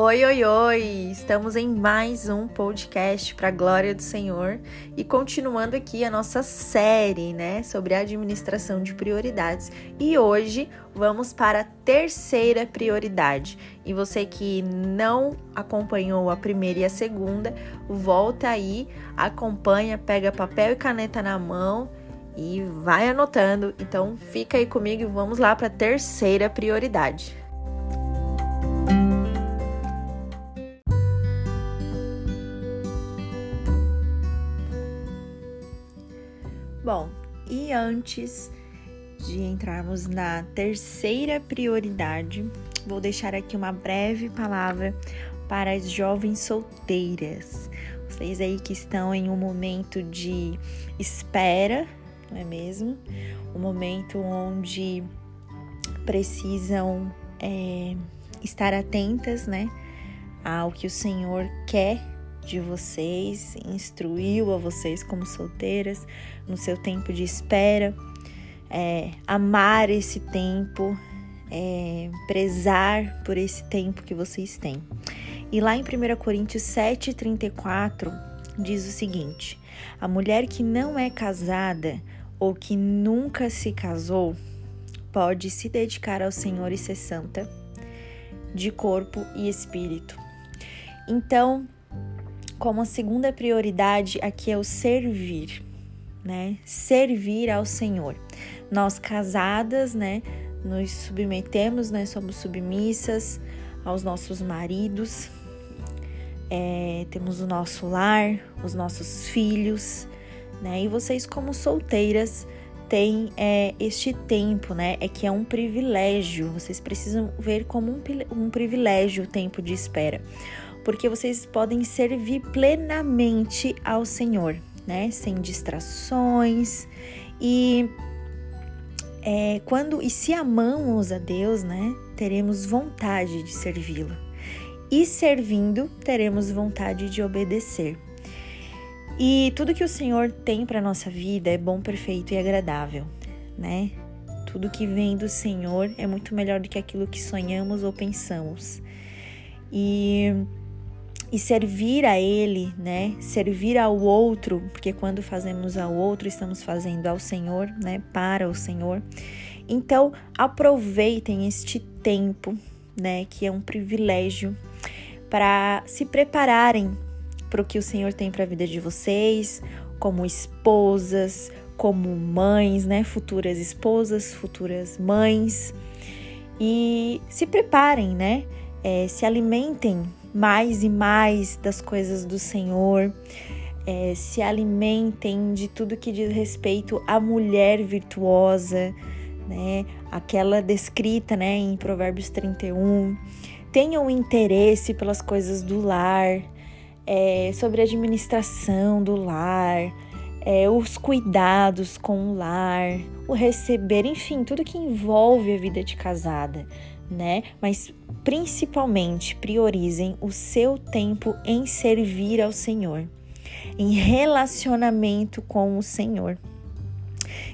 Oi, oi, oi! Estamos em mais um podcast para a glória do Senhor e continuando aqui a nossa série, né, sobre administração de prioridades. E hoje vamos para a terceira prioridade. E você que não acompanhou a primeira e a segunda, volta aí, acompanha, pega papel e caneta na mão e vai anotando. Então fica aí comigo e vamos lá para a terceira prioridade. E antes de entrarmos na terceira prioridade, vou deixar aqui uma breve palavra para as jovens solteiras. Vocês aí que estão em um momento de espera, não é mesmo? Um momento onde precisam é, estar atentas, né, ao que o Senhor quer de vocês, instruiu a vocês como solteiras no seu tempo de espera, é, amar esse tempo, é, prezar por esse tempo que vocês têm. E lá em 1 Coríntios 7,34 diz o seguinte: a mulher que não é casada ou que nunca se casou pode se dedicar ao Senhor e ser santa de corpo e espírito. Então, como a segunda prioridade aqui é o servir, né? Servir ao Senhor. Nós casadas, né, nos submetemos, né, somos submissas aos nossos maridos, é, temos o nosso lar, os nossos filhos, né? E vocês como solteiras têm é, este tempo, né? É que é um privilégio. Vocês precisam ver como um, um privilégio o tempo de espera porque vocês podem servir plenamente ao Senhor, né? Sem distrações e é, quando e se amamos a Deus, né? Teremos vontade de servi-lo e servindo teremos vontade de obedecer. E tudo que o Senhor tem para nossa vida é bom, perfeito e agradável, né? Tudo que vem do Senhor é muito melhor do que aquilo que sonhamos ou pensamos. E e servir a Ele, né? Servir ao outro, porque quando fazemos ao outro, estamos fazendo ao Senhor, né? Para o Senhor. Então, aproveitem este tempo, né? Que é um privilégio para se prepararem para o que o Senhor tem para a vida de vocês, como esposas, como mães, né? Futuras esposas, futuras mães. E se preparem, né? É, se alimentem mais e mais das coisas do Senhor, é, se alimentem de tudo que diz respeito à mulher virtuosa, né? Aquela descrita, né, em Provérbios 31. Tenham interesse pelas coisas do lar, é, sobre a administração do lar, é, os cuidados com o lar, o receber, enfim, tudo que envolve a vida de casada né? Mas principalmente priorizem o seu tempo em servir ao Senhor, em relacionamento com o Senhor.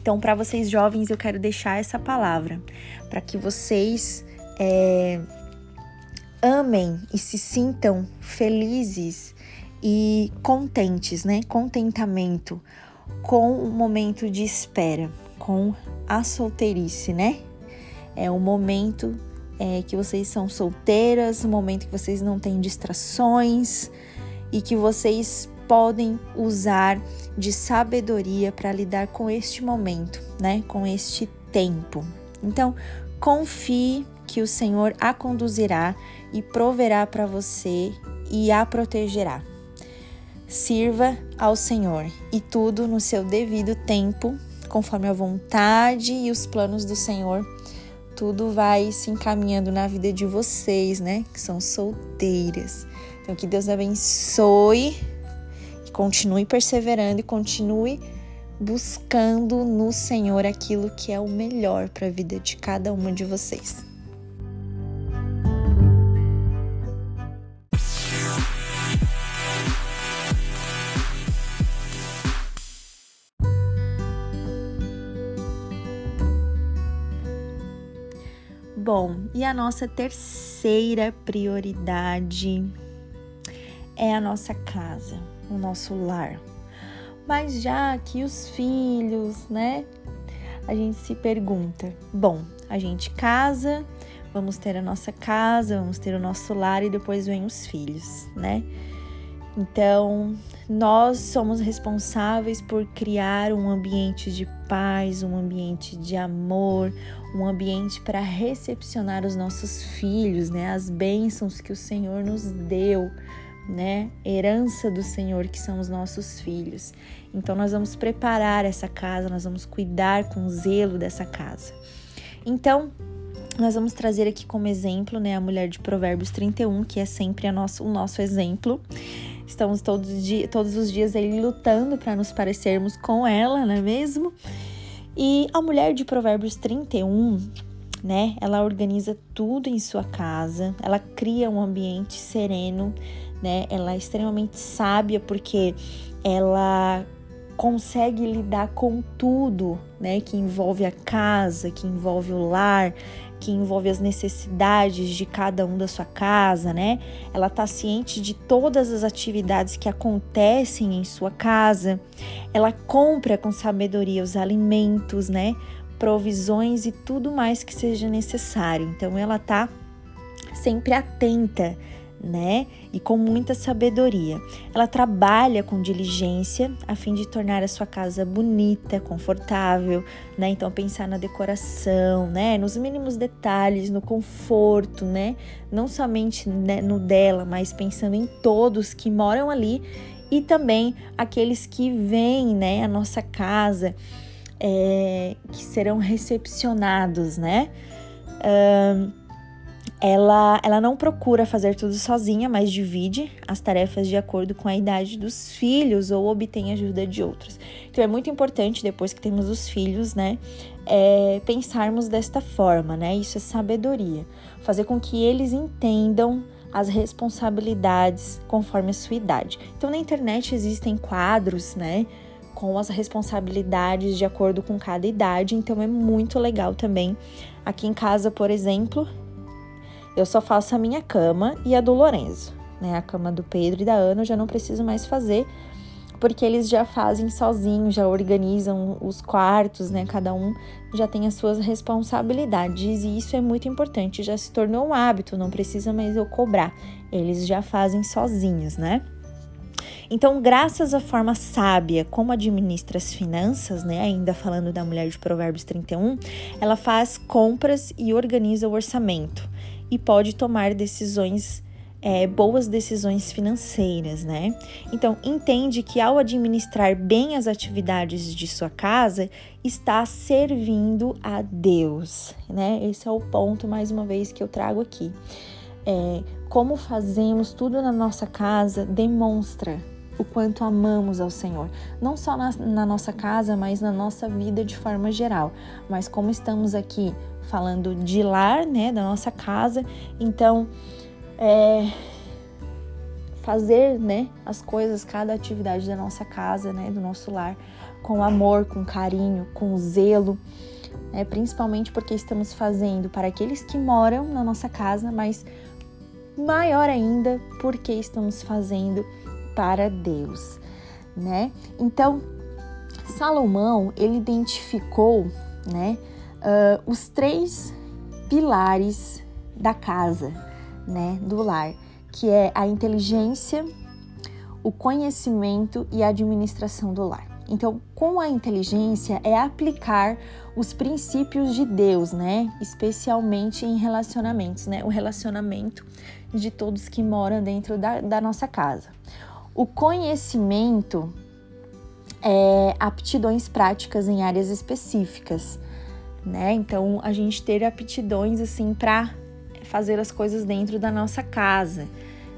Então, para vocês jovens, eu quero deixar essa palavra para que vocês é, amem e se sintam felizes e contentes, né? Contentamento com o momento de espera, com a solteirice, né? É o momento é, que vocês são solteiras, no momento que vocês não têm distrações e que vocês podem usar de sabedoria para lidar com este momento, né? Com este tempo. Então, confie que o Senhor a conduzirá e proverá para você e a protegerá. Sirva ao Senhor e tudo no seu devido tempo, conforme a vontade e os planos do Senhor tudo vai se encaminhando na vida de vocês, né? Que são solteiras. Então, que Deus abençoe, e continue perseverando e continue buscando no Senhor aquilo que é o melhor para a vida de cada uma de vocês. Bom, e a nossa terceira prioridade é a nossa casa, o nosso lar. Mas já que os filhos, né? A gente se pergunta: bom, a gente casa, vamos ter a nossa casa, vamos ter o nosso lar e depois vem os filhos, né? Então, nós somos responsáveis por criar um ambiente de paz, um ambiente de amor, um ambiente para recepcionar os nossos filhos, né? As bênçãos que o Senhor nos deu, né? Herança do Senhor que são os nossos filhos. Então nós vamos preparar essa casa, nós vamos cuidar com zelo dessa casa. Então, nós vamos trazer aqui como exemplo, né, a mulher de Provérbios 31, que é sempre nosso, o nosso exemplo. Estamos todos, todos os dias aí lutando para nos parecermos com ela, não é mesmo? E a mulher de Provérbios 31, né? Ela organiza tudo em sua casa, ela cria um ambiente sereno, né? Ela é extremamente sábia porque ela consegue lidar com tudo, né? Que envolve a casa, que envolve o lar, que envolve as necessidades de cada um da sua casa, né? Ela está ciente de todas as atividades que acontecem em sua casa. Ela compra com sabedoria os alimentos, né? Provisões e tudo mais que seja necessário. Então ela está sempre atenta né? E com muita sabedoria. Ela trabalha com diligência a fim de tornar a sua casa bonita, confortável, né? Então pensar na decoração, né? Nos mínimos detalhes, no conforto, né? Não somente né, no dela, mas pensando em todos que moram ali e também aqueles que vêm, né? A nossa casa, é, que serão recepcionados, né? Ela, ela não procura fazer tudo sozinha, mas divide as tarefas de acordo com a idade dos filhos ou obtém ajuda de outros. Então é muito importante, depois que temos os filhos, né, é, pensarmos desta forma, né? Isso é sabedoria. Fazer com que eles entendam as responsabilidades conforme a sua idade. Então na internet existem quadros, né? Com as responsabilidades de acordo com cada idade, então é muito legal também. Aqui em casa, por exemplo, eu só faço a minha cama e a do Lorenzo, né? A cama do Pedro e da Ana eu já não preciso mais fazer, porque eles já fazem sozinhos, já organizam os quartos, né? Cada um já tem as suas responsabilidades e isso é muito importante, já se tornou um hábito, não precisa mais eu cobrar. Eles já fazem sozinhos, né? Então, graças à forma sábia como administra as finanças, né, ainda falando da mulher de Provérbios 31, ela faz compras e organiza o orçamento e pode tomar decisões é, boas decisões financeiras, né? Então, entende que ao administrar bem as atividades de sua casa, está servindo a Deus, né? Esse é o ponto, mais uma vez, que eu trago aqui. É, como fazemos tudo na nossa casa demonstra o quanto amamos ao Senhor, não só na, na nossa casa, mas na nossa vida de forma geral. Mas como estamos aqui falando de lar, né, da nossa casa. Então, é, fazer, né, as coisas, cada atividade da nossa casa, né, do nosso lar, com amor, com carinho, com zelo, né, principalmente porque estamos fazendo para aqueles que moram na nossa casa, mas maior ainda porque estamos fazendo para Deus, né? Então, Salomão, ele identificou, né, uh, os três pilares da casa, né, do lar, que é a inteligência, o conhecimento e a administração do lar. Então, com a inteligência é aplicar os princípios de Deus, né? Especialmente em relacionamentos, né? O relacionamento de todos que moram dentro da, da nossa casa. O conhecimento é aptidões práticas em áreas específicas né? Então a gente ter aptidões assim para fazer as coisas dentro da nossa casa,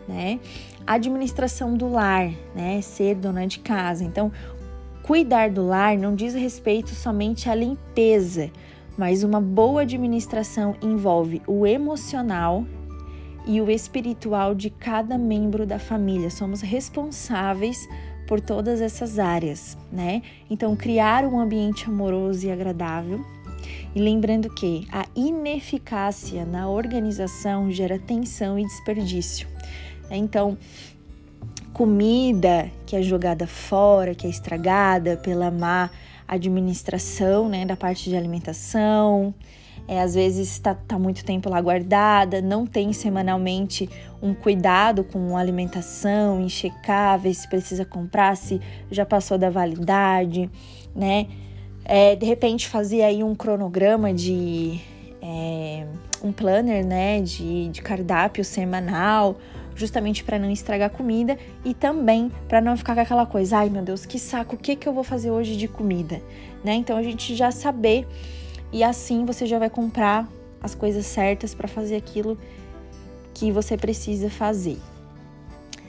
né? Administração do lar, né? Ser dona de casa. Então, cuidar do lar não diz respeito somente à limpeza, mas uma boa administração envolve o emocional e o espiritual de cada membro da família. Somos responsáveis por todas essas áreas, né? Então, criar um ambiente amoroso e agradável E lembrando que a ineficácia na organização gera tensão e desperdício. Então, comida que é jogada fora, que é estragada pela má administração né, da parte de alimentação, é, às vezes está tá muito tempo lá guardada, não tem semanalmente um cuidado com alimentação, ver se precisa comprar, se já passou da validade, né? É, de repente fazer aí um cronograma de é, um planner, né, de, de cardápio semanal, justamente para não estragar comida e também para não ficar com aquela coisa, ai meu Deus, que saco, o que que eu vou fazer hoje de comida, né? Então a gente já saber e assim você já vai comprar as coisas certas para fazer aquilo que você precisa fazer,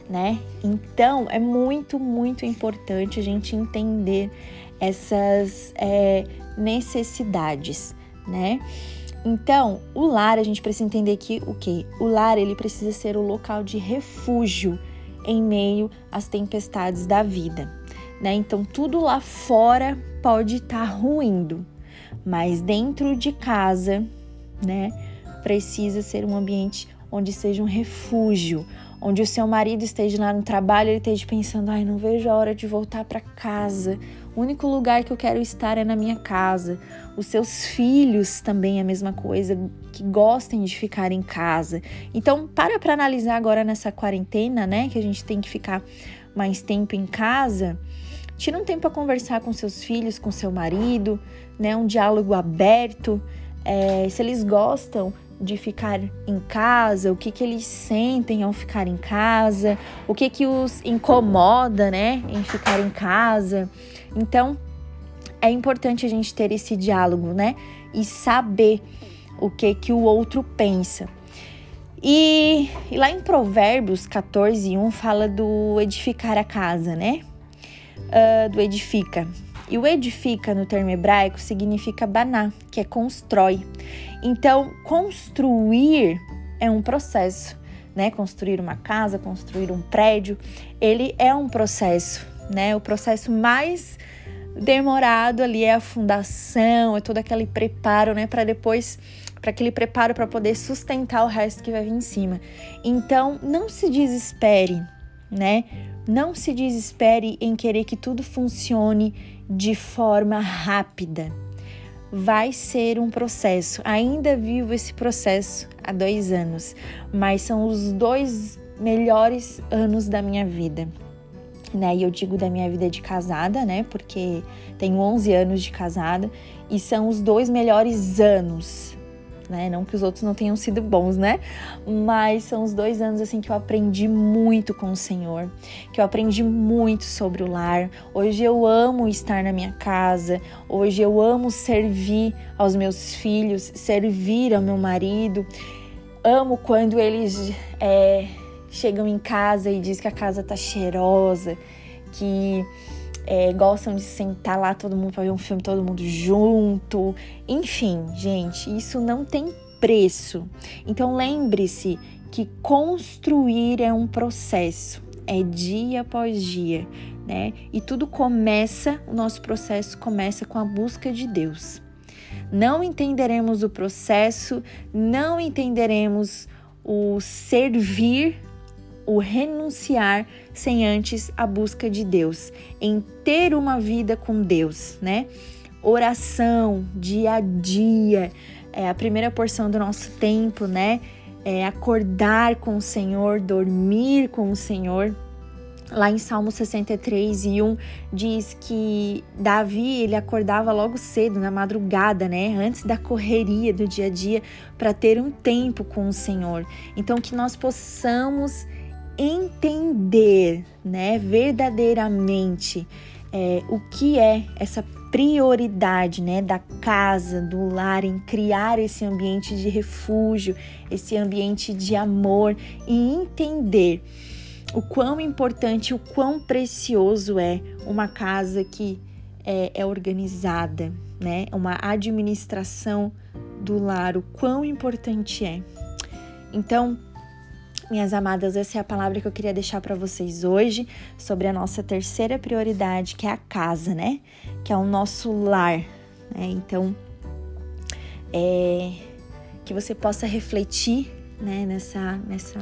né? Então é muito, muito importante a gente entender essas é, necessidades, né? Então, o lar, a gente precisa entender que o que? O lar ele precisa ser o local de refúgio em meio às tempestades da vida, né? Então, tudo lá fora pode estar tá ruindo, mas dentro de casa, né, precisa ser um ambiente onde seja um refúgio, onde o seu marido esteja lá no trabalho, ele esteja pensando: ai, não vejo a hora de voltar para casa. O único lugar que eu quero estar é na minha casa. Os seus filhos também é a mesma coisa, que gostem de ficar em casa. Então, para para analisar agora nessa quarentena, né, que a gente tem que ficar mais tempo em casa. Tira um tempo para conversar com seus filhos, com seu marido, né? Um diálogo aberto. É, se eles gostam de ficar em casa, o que, que eles sentem ao ficar em casa, o que, que os incomoda, né, em ficar em casa. Então, é importante a gente ter esse diálogo, né, e saber o que que o outro pensa. E, e lá em Provérbios 14, 1 fala do edificar a casa, né? Uh, do edifica. E o edifica no termo hebraico significa baná, que é constrói. Então, construir é um processo, né? Construir uma casa, construir um prédio, ele é um processo, né? O processo mais demorado ali é a fundação, é todo aquele preparo, né, para depois para aquele preparo para poder sustentar o resto que vai vir em cima. Então, não se desespere, né? Não se desespere em querer que tudo funcione de forma rápida. Vai ser um processo. Ainda vivo esse processo há dois anos, mas são os dois melhores anos da minha vida. Né? E eu digo da minha vida de casada, né? Porque tenho 11 anos de casada e são os dois melhores anos né? Não que os outros não tenham sido bons, né? Mas são os dois anos assim que eu aprendi muito com o Senhor, que eu aprendi muito sobre o lar. Hoje eu amo estar na minha casa, hoje eu amo servir aos meus filhos, servir ao meu marido. Amo quando eles é, chegam em casa e diz que a casa tá cheirosa, que é, gostam de sentar lá todo mundo para ver um filme, todo mundo junto. Enfim, gente, isso não tem preço. Então lembre-se que construir é um processo, é dia após dia, né? E tudo começa, o nosso processo começa com a busca de Deus. Não entenderemos o processo, não entenderemos o servir o renunciar sem antes a busca de Deus, em ter uma vida com Deus, né? Oração, dia a dia, é a primeira porção do nosso tempo, né? É acordar com o Senhor, dormir com o Senhor. Lá em Salmo 63 e 1 diz que Davi ele acordava logo cedo, na madrugada, né? Antes da correria do dia a dia, para ter um tempo com o Senhor. Então, que nós possamos entender, né, verdadeiramente é, o que é essa prioridade, né, da casa, do lar, em criar esse ambiente de refúgio, esse ambiente de amor e entender o quão importante, o quão precioso é uma casa que é, é organizada, né, uma administração do lar, o quão importante é. Então, minhas amadas, essa é a palavra que eu queria deixar para vocês hoje sobre a nossa terceira prioridade, que é a casa, né? Que é o nosso lar, né? Então, é, que você possa refletir né, nessa, nessa,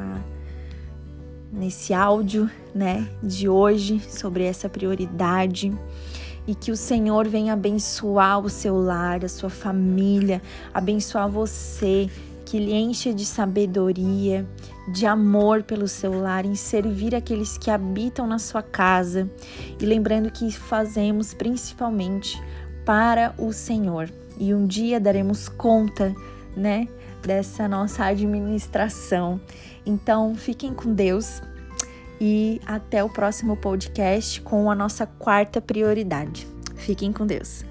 nesse áudio né, de hoje sobre essa prioridade e que o Senhor venha abençoar o seu lar, a sua família, abençoar você, que lhe encha de sabedoria, de amor pelo seu lar, em servir aqueles que habitam na sua casa. E lembrando que fazemos principalmente para o Senhor. E um dia daremos conta, né, dessa nossa administração. Então, fiquem com Deus e até o próximo podcast com a nossa quarta prioridade. Fiquem com Deus.